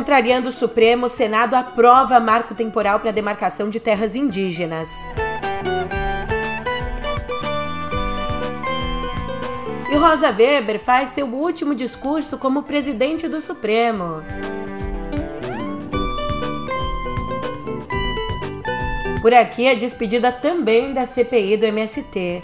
Contrariando o Supremo, o Senado aprova marco temporal para demarcação de terras indígenas. E Rosa Weber faz seu último discurso como presidente do Supremo. Por aqui a despedida também da CPI do MST.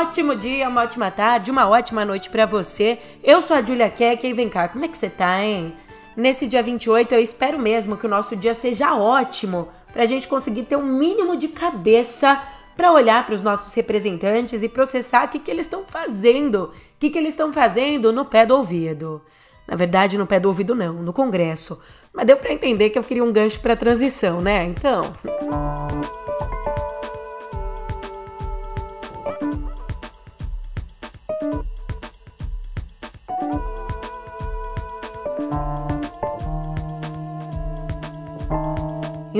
Ótimo dia, uma ótima tarde, uma ótima noite para você. Eu sou a Julia Keck e vem cá, como é que você tá, hein? Nesse dia 28, eu espero mesmo que o nosso dia seja ótimo, para a gente conseguir ter um mínimo de cabeça para olhar para os nossos representantes e processar o que, que eles estão fazendo, o que, que eles estão fazendo no pé do ouvido. Na verdade, no pé do ouvido não, no Congresso. Mas deu para entender que eu queria um gancho para transição, né? Então.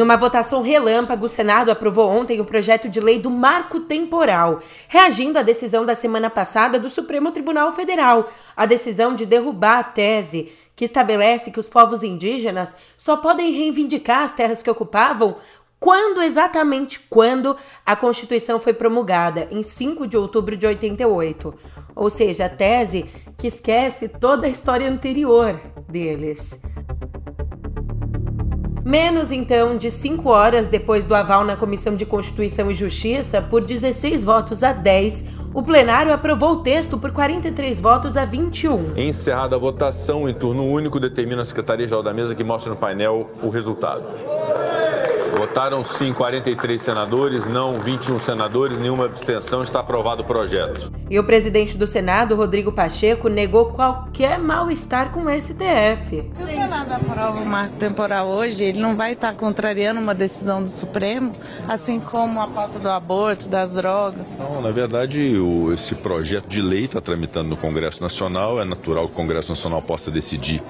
Em uma votação relâmpago, o Senado aprovou ontem o projeto de lei do marco temporal, reagindo à decisão da semana passada do Supremo Tribunal Federal, a decisão de derrubar a tese que estabelece que os povos indígenas só podem reivindicar as terras que ocupavam quando exatamente quando a Constituição foi promulgada, em 5 de outubro de 88. Ou seja, a tese que esquece toda a história anterior deles. Menos então de cinco horas depois do aval na Comissão de Constituição e Justiça, por 16 votos a 10, o plenário aprovou o texto por 43 votos a 21. Encerrada a votação, em turno único, determina a Secretaria-Geral da Mesa que mostra no painel o resultado. Votaram sim 43 senadores, não 21 senadores, nenhuma abstenção. Está aprovado o projeto. E o presidente do Senado, Rodrigo Pacheco, negou qualquer mal-estar com o STF. Se o Senado aprova o marco temporal hoje, ele não vai estar contrariando uma decisão do Supremo, assim como a pauta do aborto, das drogas? Não, na verdade, o, esse projeto de lei está tramitando no Congresso Nacional. É natural que o Congresso Nacional possa decidir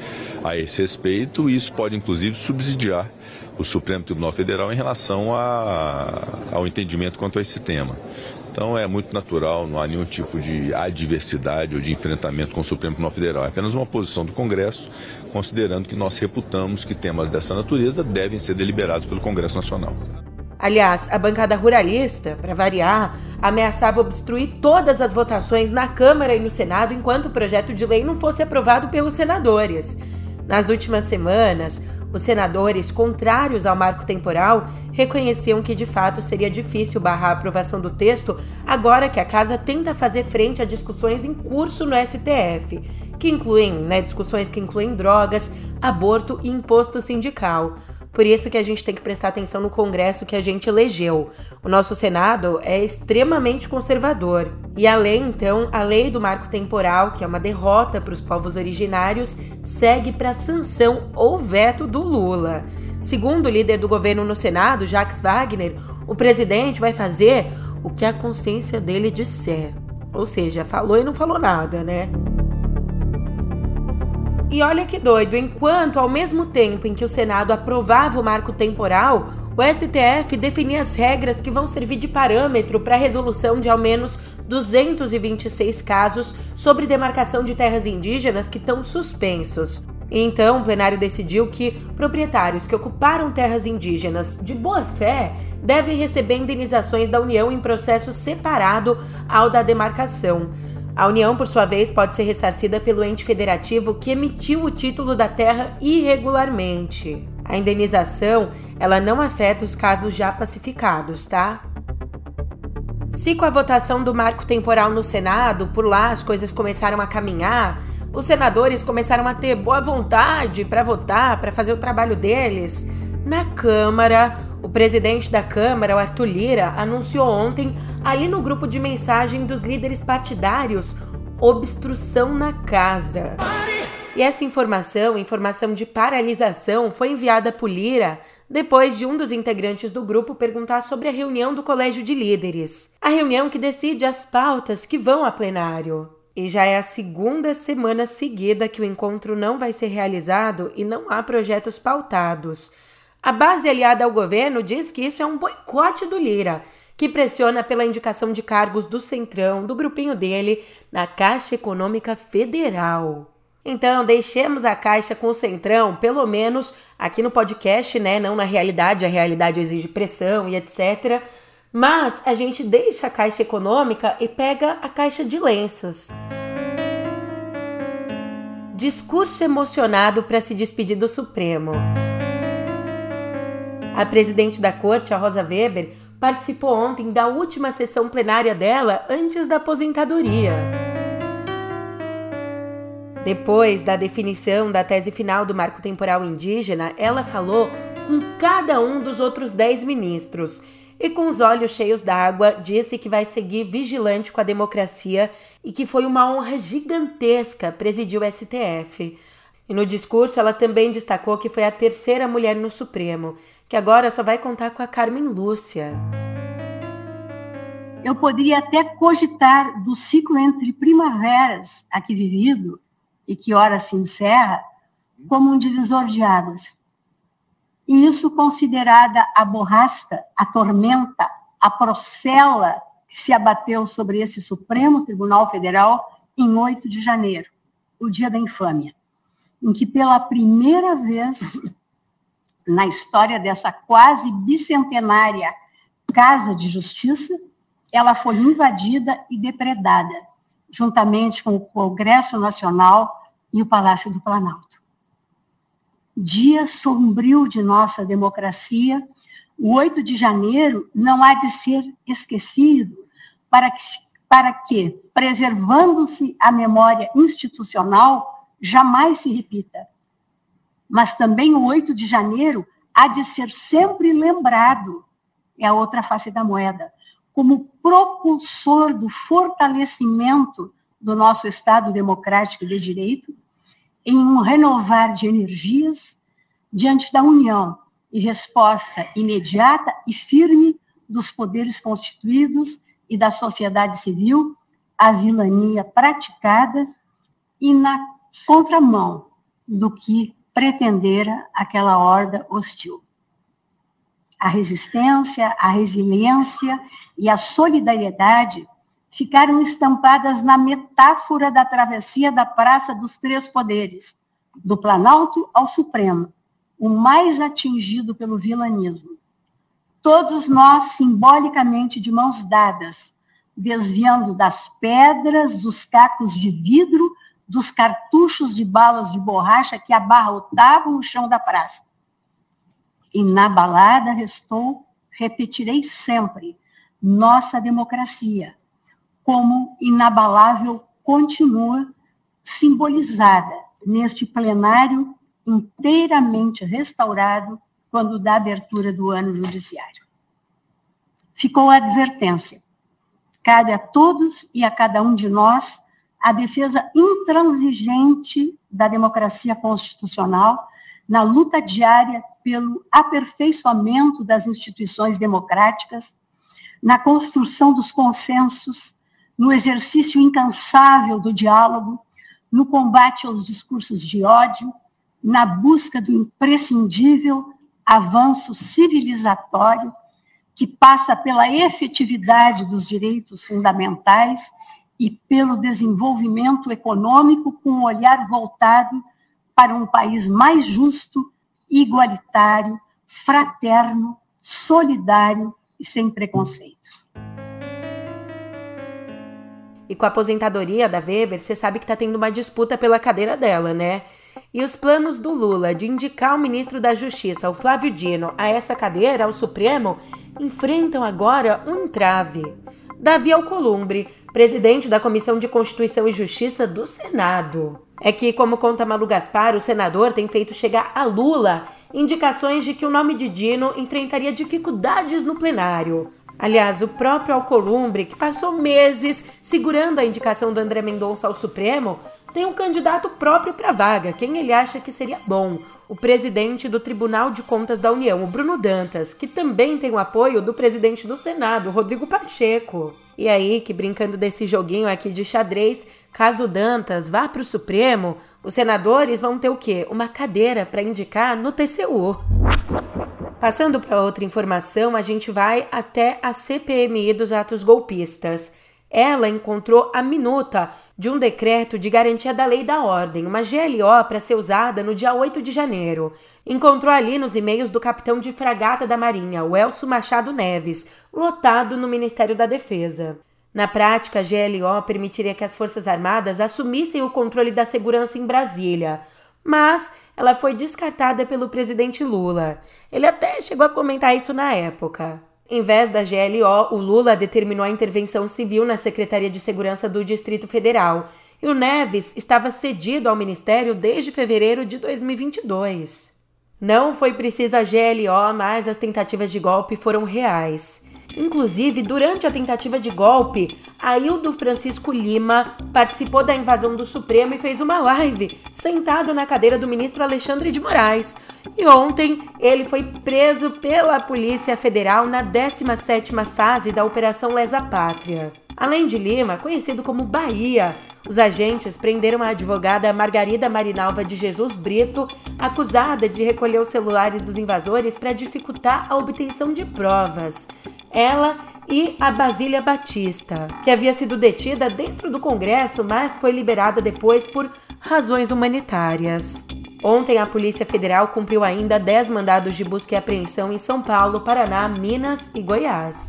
a esse respeito e isso pode, inclusive, subsidiar o Supremo Tribunal Federal em relação a, ao entendimento quanto a esse tema. Então é muito natural, não há nenhum tipo de adversidade ou de enfrentamento com o Supremo Tribunal Federal. É apenas uma posição do Congresso, considerando que nós reputamos que temas dessa natureza devem ser deliberados pelo Congresso Nacional. Aliás, a bancada ruralista, para variar, ameaçava obstruir todas as votações na Câmara e no Senado enquanto o projeto de lei não fosse aprovado pelos senadores. Nas últimas semanas, os senadores, contrários ao marco temporal, reconheciam que de fato seria difícil barrar a aprovação do texto agora que a casa tenta fazer frente a discussões em curso no STF, que incluem né, discussões que incluem drogas, aborto e imposto sindical. Por isso que a gente tem que prestar atenção no Congresso que a gente elegeu. O nosso Senado é extremamente conservador. E além, então, a lei do marco temporal, que é uma derrota para os povos originários, segue para sanção ou veto do Lula. Segundo o líder do governo no Senado, Jacques Wagner, o presidente vai fazer o que a consciência dele disser. Ou seja, falou e não falou nada, né? E olha que doido, enquanto ao mesmo tempo em que o Senado aprovava o marco temporal, o STF definia as regras que vão servir de parâmetro para a resolução de ao menos 226 casos sobre demarcação de terras indígenas que estão suspensos. Então, o plenário decidiu que proprietários que ocuparam terras indígenas de boa fé devem receber indenizações da União em processo separado ao da demarcação. A União, por sua vez, pode ser ressarcida pelo ente federativo que emitiu o título da terra irregularmente. A indenização, ela não afeta os casos já pacificados, tá? Se com a votação do marco temporal no Senado, por lá as coisas começaram a caminhar, os senadores começaram a ter boa vontade para votar, para fazer o trabalho deles, na Câmara, o presidente da Câmara, o Arthur Lira, anunciou ontem, ali no grupo de mensagem dos líderes partidários, obstrução na casa. E essa informação, informação de paralisação, foi enviada por Lira depois de um dos integrantes do grupo perguntar sobre a reunião do Colégio de Líderes, a reunião que decide as pautas que vão a plenário. E já é a segunda semana seguida que o encontro não vai ser realizado e não há projetos pautados. A base aliada ao governo diz que isso é um boicote do Lira, que pressiona pela indicação de cargos do Centrão, do grupinho dele, na Caixa Econômica Federal. Então, deixemos a Caixa com o Centrão, pelo menos aqui no podcast, né? Não na realidade, a realidade exige pressão e etc. Mas a gente deixa a Caixa Econômica e pega a Caixa de Lenços. Discurso emocionado para se despedir do Supremo. A presidente da corte, a Rosa Weber, participou ontem da última sessão plenária dela antes da aposentadoria. Depois da definição da tese final do marco temporal indígena, ela falou com cada um dos outros dez ministros e, com os olhos cheios d'água, disse que vai seguir vigilante com a democracia e que foi uma honra gigantesca presidir o STF. E no discurso, ela também destacou que foi a terceira mulher no Supremo, que agora só vai contar com a Carmen Lúcia. Eu poderia até cogitar do ciclo entre primaveras aqui vivido e que ora se encerra como um divisor de águas. E isso considerada a borrasca, a tormenta, a procela que se abateu sobre esse Supremo Tribunal Federal em 8 de janeiro, o dia da infâmia em que pela primeira vez na história dessa quase bicentenária Casa de Justiça, ela foi invadida e depredada, juntamente com o Congresso Nacional e o Palácio do Planalto. Dia sombrio de nossa democracia, o 8 de janeiro não há de ser esquecido para que, para que preservando-se a memória institucional, jamais se repita. Mas também o 8 de janeiro há de ser sempre lembrado, é a outra face da moeda, como propulsor do fortalecimento do nosso Estado democrático de direito, em um renovar de energias diante da união e resposta imediata e firme dos poderes constituídos e da sociedade civil à vilania praticada e na contramão do que pretendera aquela horda hostil. A resistência, a resiliência e a solidariedade ficaram estampadas na metáfora da travessia da Praça dos Três Poderes, do Planalto ao Supremo, o mais atingido pelo vilanismo. Todos nós, simbolicamente de mãos dadas, desviando das pedras, dos cacos de vidro dos cartuchos de balas de borracha que abarrotavam o chão da praça. Inabalada restou, repetirei sempre, nossa democracia, como inabalável continua simbolizada neste plenário inteiramente restaurado quando da abertura do ano judiciário. Ficou a advertência. Cabe a todos e a cada um de nós a defesa intransigente da democracia constitucional na luta diária pelo aperfeiçoamento das instituições democráticas, na construção dos consensos, no exercício incansável do diálogo, no combate aos discursos de ódio, na busca do imprescindível avanço civilizatório que passa pela efetividade dos direitos fundamentais e pelo desenvolvimento econômico com um olhar voltado para um país mais justo, igualitário, fraterno, solidário e sem preconceitos. E com a aposentadoria da Weber, você sabe que está tendo uma disputa pela cadeira dela, né? E os planos do Lula de indicar o ministro da Justiça, o Flávio Dino, a essa cadeira, ao Supremo, enfrentam agora um entrave. Davi Alcolumbre, presidente da Comissão de Constituição e Justiça do Senado. É que, como conta Malu Gaspar, o senador tem feito chegar a Lula indicações de que o nome de Dino enfrentaria dificuldades no plenário. Aliás, o próprio Alcolumbre, que passou meses segurando a indicação do André Mendonça ao Supremo, tem um candidato próprio para a vaga, quem ele acha que seria bom, o presidente do Tribunal de Contas da União, o Bruno Dantas, que também tem o apoio do presidente do Senado, Rodrigo Pacheco. E aí, que brincando desse joguinho aqui de xadrez, caso Dantas vá para o Supremo, os senadores vão ter o quê? Uma cadeira para indicar no TCU. Passando para outra informação, a gente vai até a CPMI dos atos golpistas. Ela encontrou a minuta de um decreto de garantia da lei da ordem, uma GLO para ser usada no dia 8 de janeiro. Encontrou ali nos e-mails do capitão de fragata da Marinha, o Elcio Machado Neves, lotado no Ministério da Defesa. Na prática, a GLO permitiria que as Forças Armadas assumissem o controle da segurança em Brasília, mas ela foi descartada pelo presidente Lula. Ele até chegou a comentar isso na época. Em vez da GLO, o Lula determinou a intervenção civil na Secretaria de Segurança do Distrito Federal, e o Neves estava cedido ao ministério desde fevereiro de 2022. Não foi precisa a GLO, mas as tentativas de golpe foram reais. Inclusive, durante a tentativa de golpe, Aildo Francisco Lima participou da invasão do Supremo e fez uma live sentado na cadeira do ministro Alexandre de Moraes. E ontem ele foi preso pela Polícia Federal na 17ª fase da Operação Lesa Pátria. Além de Lima, conhecido como Bahia, os agentes prenderam a advogada Margarida Marinalva de Jesus Brito, acusada de recolher os celulares dos invasores para dificultar a obtenção de provas. Ela e a Basília Batista, que havia sido detida dentro do Congresso, mas foi liberada depois por razões humanitárias. Ontem, a Polícia Federal cumpriu ainda 10 mandados de busca e apreensão em São Paulo, Paraná, Minas e Goiás.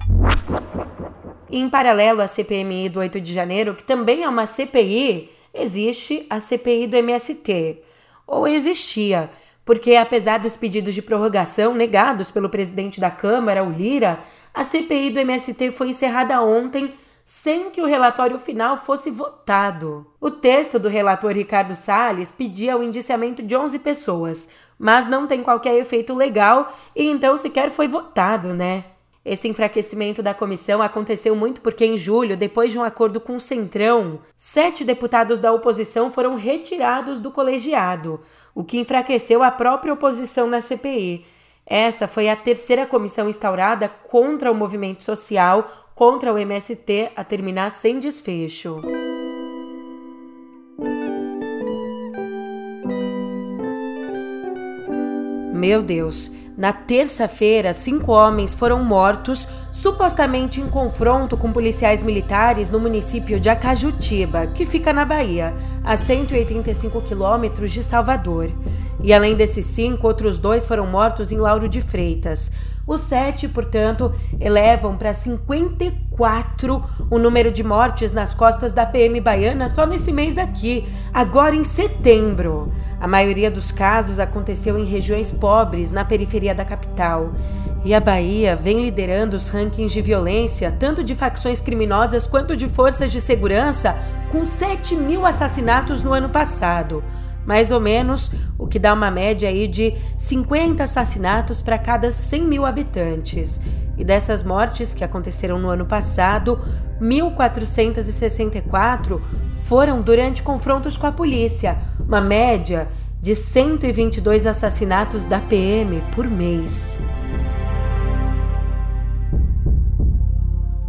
E em paralelo à CPMI do 8 de janeiro, que também é uma CPI, existe a CPI do MST. Ou existia, porque apesar dos pedidos de prorrogação negados pelo presidente da Câmara, o Lira, a CPI do MST foi encerrada ontem sem que o relatório final fosse votado. O texto do relator Ricardo Salles pedia o indiciamento de 11 pessoas, mas não tem qualquer efeito legal e então sequer foi votado, né? Esse enfraquecimento da comissão aconteceu muito porque, em julho, depois de um acordo com o Centrão, sete deputados da oposição foram retirados do colegiado, o que enfraqueceu a própria oposição na CPI. Essa foi a terceira comissão instaurada contra o movimento social, contra o MST, a terminar sem desfecho. Meu Deus! Na terça-feira, cinco homens foram mortos, supostamente em confronto com policiais militares no município de Acajutiba, que fica na Bahia, a 185 quilômetros de Salvador. E além desses cinco, outros dois foram mortos em Lauro de Freitas. Os sete, portanto, elevam para 54 o número de mortes nas costas da PM baiana só nesse mês aqui, agora em setembro. A maioria dos casos aconteceu em regiões pobres, na periferia da capital. E a Bahia vem liderando os rankings de violência, tanto de facções criminosas quanto de forças de segurança, com 7 mil assassinatos no ano passado mais ou menos o que dá uma média aí de 50 assassinatos para cada 100 mil habitantes. E dessas mortes que aconteceram no ano passado, 1.464 foram durante confrontos com a polícia, uma média de 122 assassinatos da PM por mês.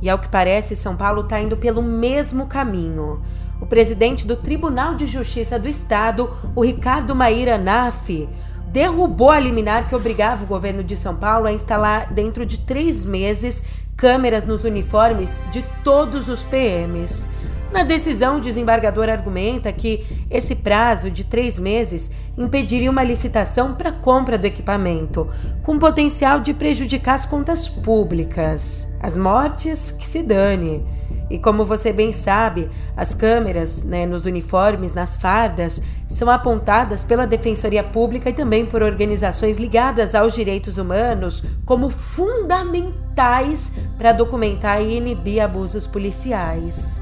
E ao que parece, São Paulo está indo pelo mesmo caminho o presidente do Tribunal de Justiça do Estado, o Ricardo Maíra Naf, derrubou a liminar que obrigava o governo de São Paulo a instalar, dentro de três meses, câmeras nos uniformes de todos os PMs. Na decisão, o desembargador argumenta que esse prazo de três meses impediria uma licitação para compra do equipamento, com potencial de prejudicar as contas públicas. As mortes, que se dane. E como você bem sabe, as câmeras né, nos uniformes, nas fardas, são apontadas pela Defensoria Pública e também por organizações ligadas aos direitos humanos como fundamentais para documentar e inibir abusos policiais.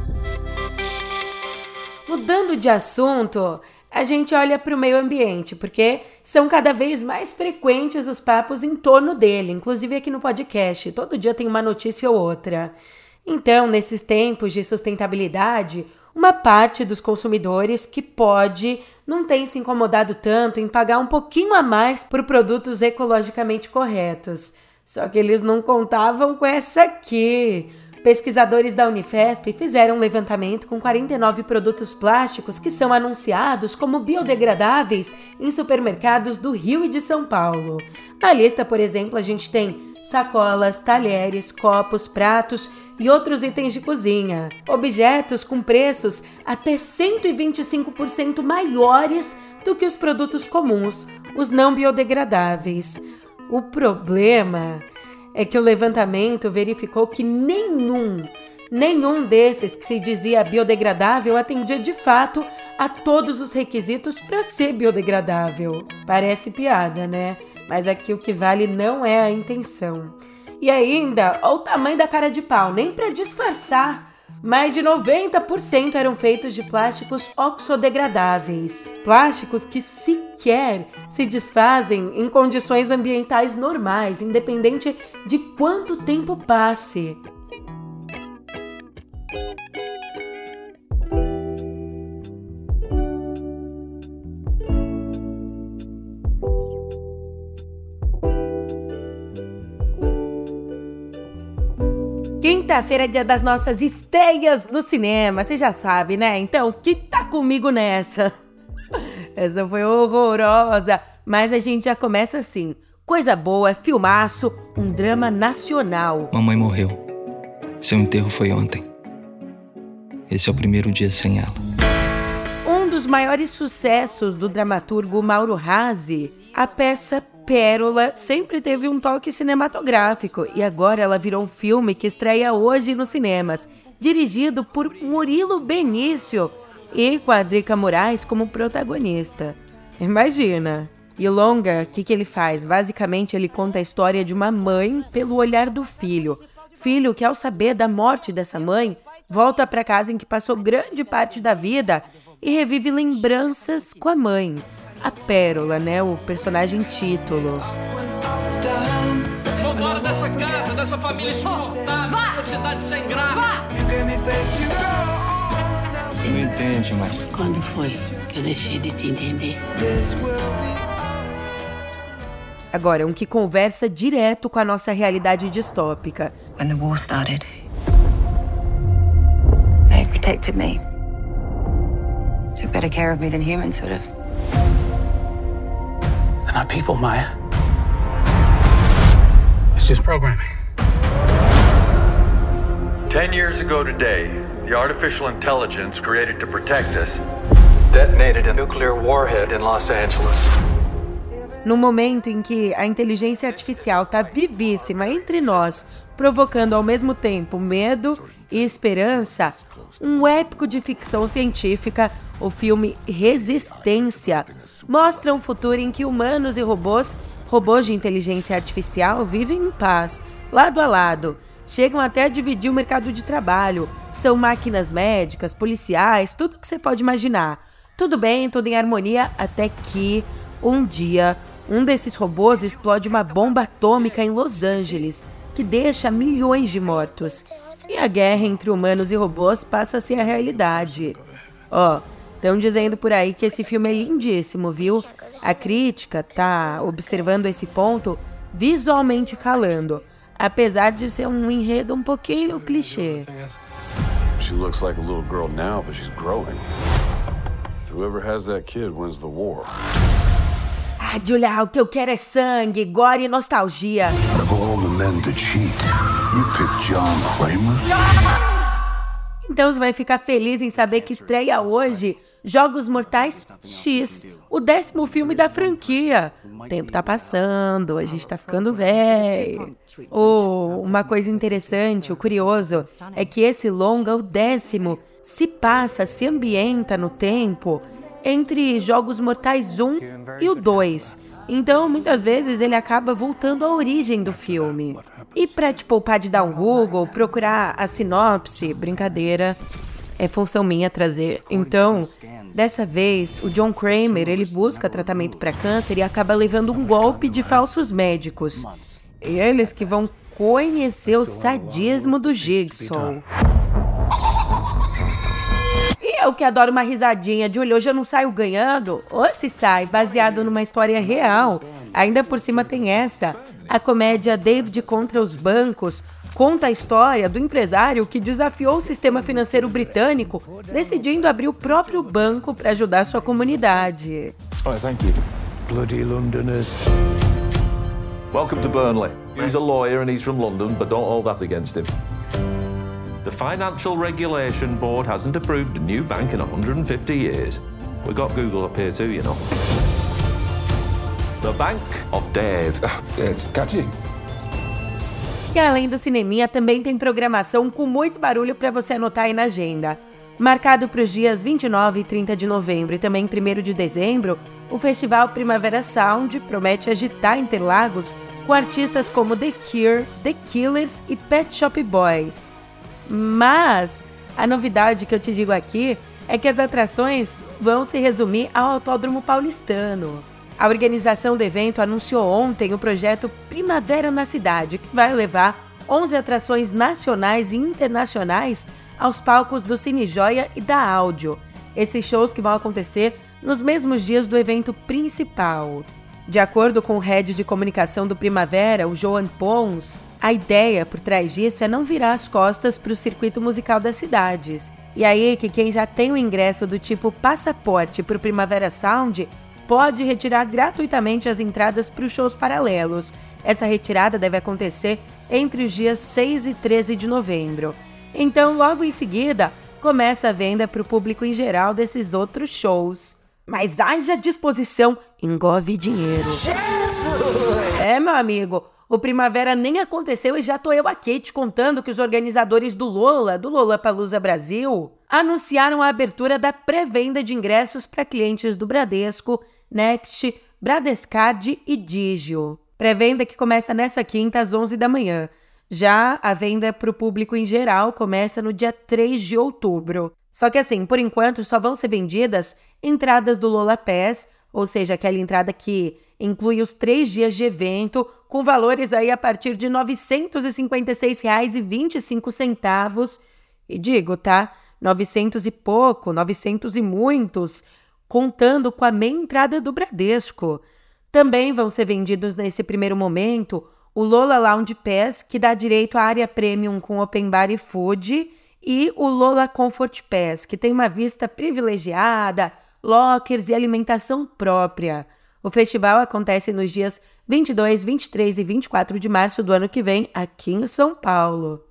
Mudando de assunto, a gente olha para o meio ambiente, porque são cada vez mais frequentes os papos em torno dele, inclusive aqui no podcast. Todo dia tem uma notícia ou outra. Então, nesses tempos de sustentabilidade, uma parte dos consumidores que pode não tem se incomodado tanto em pagar um pouquinho a mais por produtos ecologicamente corretos. Só que eles não contavam com essa aqui. Pesquisadores da Unifesp fizeram um levantamento com 49 produtos plásticos que são anunciados como biodegradáveis em supermercados do Rio e de São Paulo. Na lista, por exemplo, a gente tem sacolas, talheres, copos, pratos e outros itens de cozinha. Objetos com preços até 125% maiores do que os produtos comuns, os não biodegradáveis. O problema é que o levantamento verificou que nenhum, nenhum desses que se dizia biodegradável atendia de fato a todos os requisitos para ser biodegradável. Parece piada, né? Mas aqui o que vale não é a intenção. E ainda, olha o tamanho da cara de pau, nem para disfarçar mais de 90% eram feitos de plásticos oxodegradáveis, plásticos que sequer se desfazem em condições ambientais normais, independente de quanto tempo passe. Quinta-feira é dia das nossas esteias no cinema, você já sabe, né? Então, que tá comigo nessa? Essa foi horrorosa, mas a gente já começa assim. Coisa boa, filmaço, um drama nacional. Mamãe morreu. Seu enterro foi ontem. Esse é o primeiro dia sem ela. Um dos maiores sucessos do dramaturgo Mauro Razzi, a peça Pérola sempre teve um toque cinematográfico e agora ela virou um filme que estreia hoje nos cinemas, dirigido por Murilo Benício e com a Drica Moraes como protagonista. Imagina! E o longa, o que, que ele faz? Basicamente, ele conta a história de uma mãe pelo olhar do filho. Filho que, ao saber da morte dessa mãe, volta para casa em que passou grande parte da vida e revive lembranças com a mãe a Pérola, né? O personagem título. Vambora dessa casa, dessa família insuportável, dessa cidade sem graça. Você não entende, mas. Quando foi que eu deixei de te entender? Agora, um que conversa direto com a nossa realidade distópica. When the war started, they protected me. Took better care of me than humans would have. They're not people, Maya. It's just programming. Ten years ago today, the artificial intelligence created to protect us detonated a nuclear warhead in Los Angeles. No momento em que a inteligência artificial está vivíssima entre nós, provocando ao mesmo tempo medo e esperança, um épico de ficção científica o filme Resistência mostra um futuro em que humanos e robôs, robôs de inteligência artificial, vivem em paz, lado a lado. Chegam até a dividir o mercado de trabalho. São máquinas médicas, policiais, tudo que você pode imaginar. Tudo bem, tudo em harmonia, até que um dia um desses robôs explode uma bomba atômica em Los Angeles, que deixa milhões de mortos. E a guerra entre humanos e robôs passa a ser a realidade. Ó, oh, Estão dizendo por aí que esse filme é lindíssimo, viu? A crítica tá observando esse ponto visualmente falando, apesar de ser um enredo um pouquinho clichê. She looks like a little girl now, but she's growing. Whoever has that kid wins the war. Ah, Julia, o que eu quero é sangue, gore e nostalgia. Out of all the men to cheat, you pick John Kramer? Então você vai ficar feliz em saber que estreia hoje Jogos Mortais X, o décimo filme da franquia. O tempo tá passando, a gente tá ficando velho. Oh, uma coisa interessante, o curioso, é que esse longa, o décimo, se passa, se ambienta no tempo entre Jogos Mortais 1 e o 2. Então, muitas vezes ele acaba voltando à origem do filme. E para te poupar de dar um Google, procurar a sinopse, brincadeira, é função minha trazer. Então, dessa vez, o John Kramer, ele busca tratamento para câncer e acaba levando um golpe de falsos médicos. Eles que vão conhecer o sadismo do Jigsaw. Eu que adoro uma risadinha de olho, hoje eu não saio ganhando? Ou se sai, baseado numa história real. Ainda por cima tem essa. A comédia David contra os bancos conta a história do empresário que desafiou o sistema financeiro britânico, decidindo abrir o próprio banco para ajudar sua comunidade. Oh, thank you. Bloody Londoners. Welcome to Burnley. He's a lawyer and he's from London, but don't hold that against him. The Financial Regulation Board hasn't approved a new bank in 150 years. We got Google up here too, you know. The Bank of Dave. It's catchy. E além do cineminha, também tem programação com muito barulho para você anotar aí na agenda. Marcado para os dias 29 e 30 de novembro e também 1 de dezembro, o Festival Primavera Sound promete agitar Interlagos com artistas como The Cure, The Killers e Pet Shop Boys. Mas a novidade que eu te digo aqui é que as atrações vão se resumir ao Autódromo Paulistano. A organização do evento anunciou ontem o projeto Primavera na Cidade, que vai levar 11 atrações nacionais e internacionais aos palcos do Cine Joia e da Áudio. Esses shows que vão acontecer nos mesmos dias do evento principal. De acordo com o head de comunicação do Primavera, o Joan Pons, a ideia por trás disso é não virar as costas para o circuito musical das cidades. E aí que quem já tem o ingresso do tipo passaporte para o Primavera Sound pode retirar gratuitamente as entradas para os shows paralelos. Essa retirada deve acontecer entre os dias 6 e 13 de novembro. Então, logo em seguida, começa a venda para o público em geral desses outros shows. Mas haja disposição, engove dinheiro. Jesus! É, meu amigo, o Primavera nem aconteceu e já tô eu aqui te contando que os organizadores do Lola, do Lola Palusa Brasil, anunciaram a abertura da pré-venda de ingressos para clientes do Bradesco, Next, Bradescard e Digio. Pré-venda que começa nessa quinta às 11 da manhã. Já a venda para o público em geral começa no dia 3 de outubro. Só que assim, por enquanto só vão ser vendidas entradas do Lola Pass, ou seja, aquela entrada que inclui os três dias de evento, com valores aí a partir de R$ 956,25. E digo, tá? 900 e pouco, 900 e muitos, contando com a meia entrada do Bradesco. Também vão ser vendidos nesse primeiro momento o Lola Lounge Pass, que dá direito à área premium com open bar e food, e o Lola Comfort Pass, que tem uma vista privilegiada, lockers e alimentação própria. O festival acontece nos dias 22, 23 e 24 de março do ano que vem, aqui em São Paulo.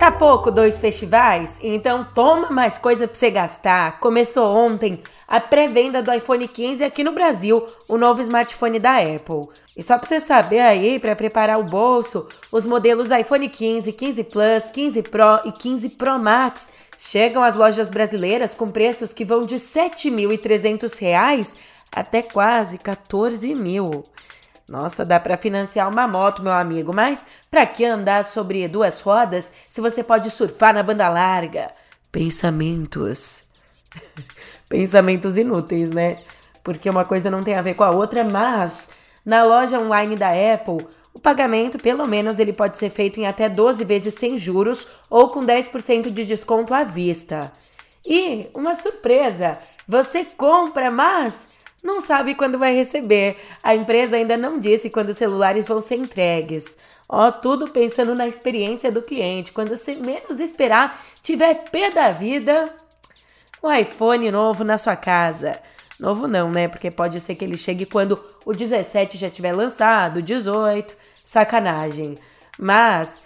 Tá pouco dois festivais? Então toma mais coisa pra você gastar. Começou ontem a pré-venda do iPhone 15 aqui no Brasil, o novo smartphone da Apple. E só pra você saber aí, para preparar o bolso, os modelos iPhone 15, 15 Plus, 15 Pro e 15 Pro Max chegam às lojas brasileiras com preços que vão de R$ 7.300 até quase 14 mil. Nossa, dá para financiar uma moto, meu amigo, mas para que andar sobre duas rodas se você pode surfar na banda larga? Pensamentos. Pensamentos inúteis, né? Porque uma coisa não tem a ver com a outra, mas na loja online da Apple, o pagamento, pelo menos, ele pode ser feito em até 12 vezes sem juros ou com 10% de desconto à vista. E uma surpresa, você compra, mas não sabe quando vai receber. A empresa ainda não disse quando os celulares vão ser entregues. Ó, oh, tudo pensando na experiência do cliente. Quando você menos esperar, tiver pé da vida, o iPhone novo na sua casa. Novo não, né? Porque pode ser que ele chegue quando o 17 já tiver lançado, o 18, sacanagem. Mas,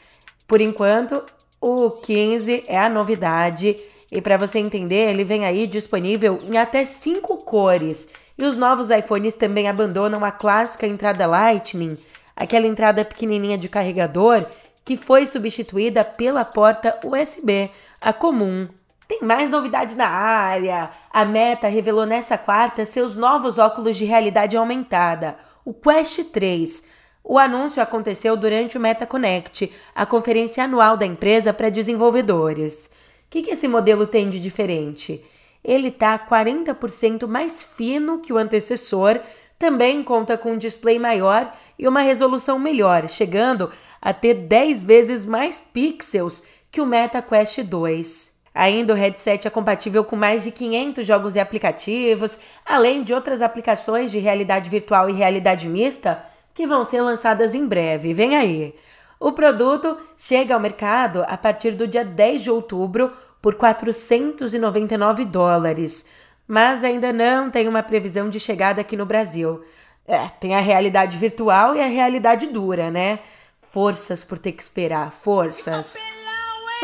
por enquanto, o 15 é a novidade. E para você entender, ele vem aí disponível em até cinco cores. E os novos iPhones também abandonam a clássica entrada Lightning, aquela entrada pequenininha de carregador que foi substituída pela porta USB, a comum. Tem mais novidade na área. A Meta revelou nessa quarta seus novos óculos de realidade aumentada, o Quest 3. O anúncio aconteceu durante o Meta Connect, a conferência anual da empresa para desenvolvedores. O que, que esse modelo tem de diferente? ele está 40% mais fino que o antecessor, também conta com um display maior e uma resolução melhor, chegando a ter 10 vezes mais pixels que o Meta Quest 2. Ainda o headset é compatível com mais de 500 jogos e aplicativos, além de outras aplicações de realidade virtual e realidade mista que vão ser lançadas em breve. Vem aí! O produto chega ao mercado a partir do dia 10 de outubro por 499 dólares, mas ainda não tem uma previsão de chegada aqui no Brasil. É, tem a realidade virtual e a realidade dura, né? Forças por ter que esperar, forças.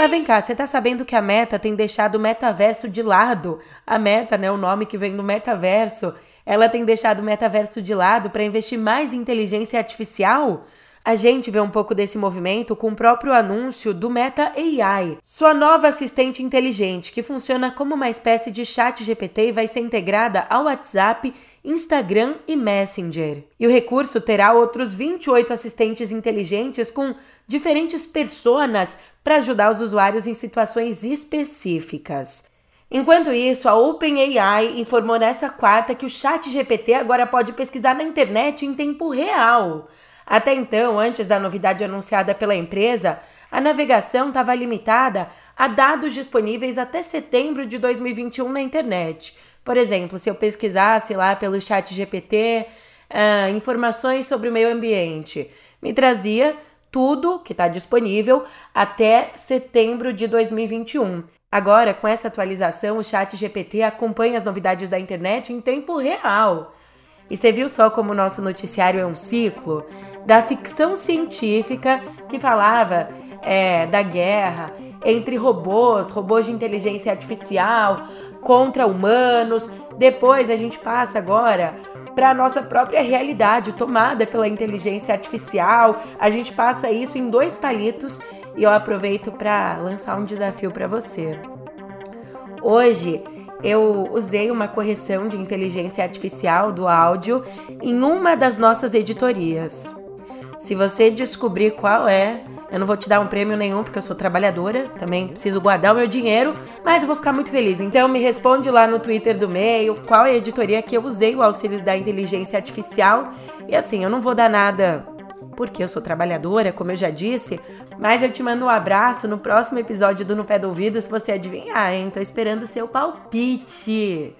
Mas vem cá, você tá sabendo que a Meta tem deixado o metaverso de lado? A Meta, né, o nome que vem do metaverso, ela tem deixado o metaverso de lado para investir mais em inteligência artificial? A gente vê um pouco desse movimento com o próprio anúncio do Meta AI, sua nova assistente inteligente, que funciona como uma espécie de chat GPT e vai ser integrada ao WhatsApp, Instagram e Messenger. E o recurso terá outros 28 assistentes inteligentes com diferentes personas para ajudar os usuários em situações específicas. Enquanto isso, a OpenAI informou nessa quarta que o Chat GPT agora pode pesquisar na internet em tempo real. Até então, antes da novidade anunciada pela empresa, a navegação estava limitada a dados disponíveis até setembro de 2021 na internet. Por exemplo, se eu pesquisasse lá pelo chat GPT uh, informações sobre o meio ambiente, me trazia tudo que está disponível até setembro de 2021. Agora, com essa atualização, o chat GPT acompanha as novidades da internet em tempo real. E você viu só como o nosso noticiário é um ciclo? Da ficção científica que falava é, da guerra entre robôs, robôs de inteligência artificial contra humanos. Depois a gente passa agora para a nossa própria realidade, tomada pela inteligência artificial. A gente passa isso em dois palitos e eu aproveito para lançar um desafio para você. Hoje eu usei uma correção de inteligência artificial do áudio em uma das nossas editorias. Se você descobrir qual é, eu não vou te dar um prêmio nenhum porque eu sou trabalhadora, também preciso guardar o meu dinheiro, mas eu vou ficar muito feliz. Então me responde lá no Twitter do meio qual é a editoria que eu usei o auxílio da inteligência artificial. E assim, eu não vou dar nada porque eu sou trabalhadora, como eu já disse, mas eu te mando um abraço no próximo episódio do No Pé do Ouvido se você adivinhar, hein? Tô esperando o seu palpite.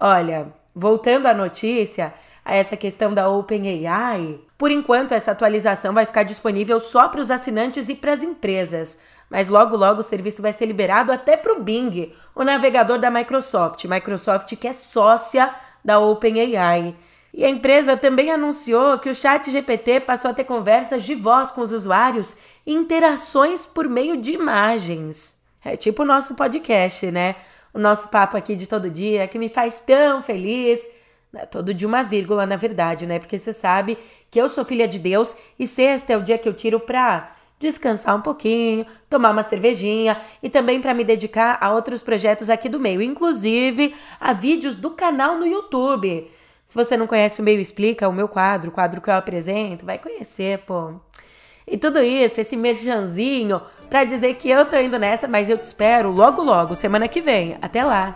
Olha, voltando à notícia, a essa questão da OpenAI, por enquanto essa atualização vai ficar disponível só para os assinantes e para as empresas. Mas logo logo o serviço vai ser liberado até para o Bing, o navegador da Microsoft. Microsoft que é sócia da OpenAI. E a empresa também anunciou que o Chat GPT passou a ter conversas de voz com os usuários e interações por meio de imagens. É tipo o nosso podcast, né? O nosso papo aqui de todo dia que me faz tão feliz. É todo de uma vírgula, na verdade, né? Porque você sabe que eu sou filha de Deus e sexta é o dia que eu tiro pra descansar um pouquinho, tomar uma cervejinha e também para me dedicar a outros projetos aqui do meio, inclusive a vídeos do canal no YouTube. Se você não conhece o Meio Explica, o meu quadro, o quadro que eu apresento, vai conhecer, pô. E tudo isso, esse merchanzinho, pra dizer que eu tô indo nessa, mas eu te espero logo logo, semana que vem. Até lá!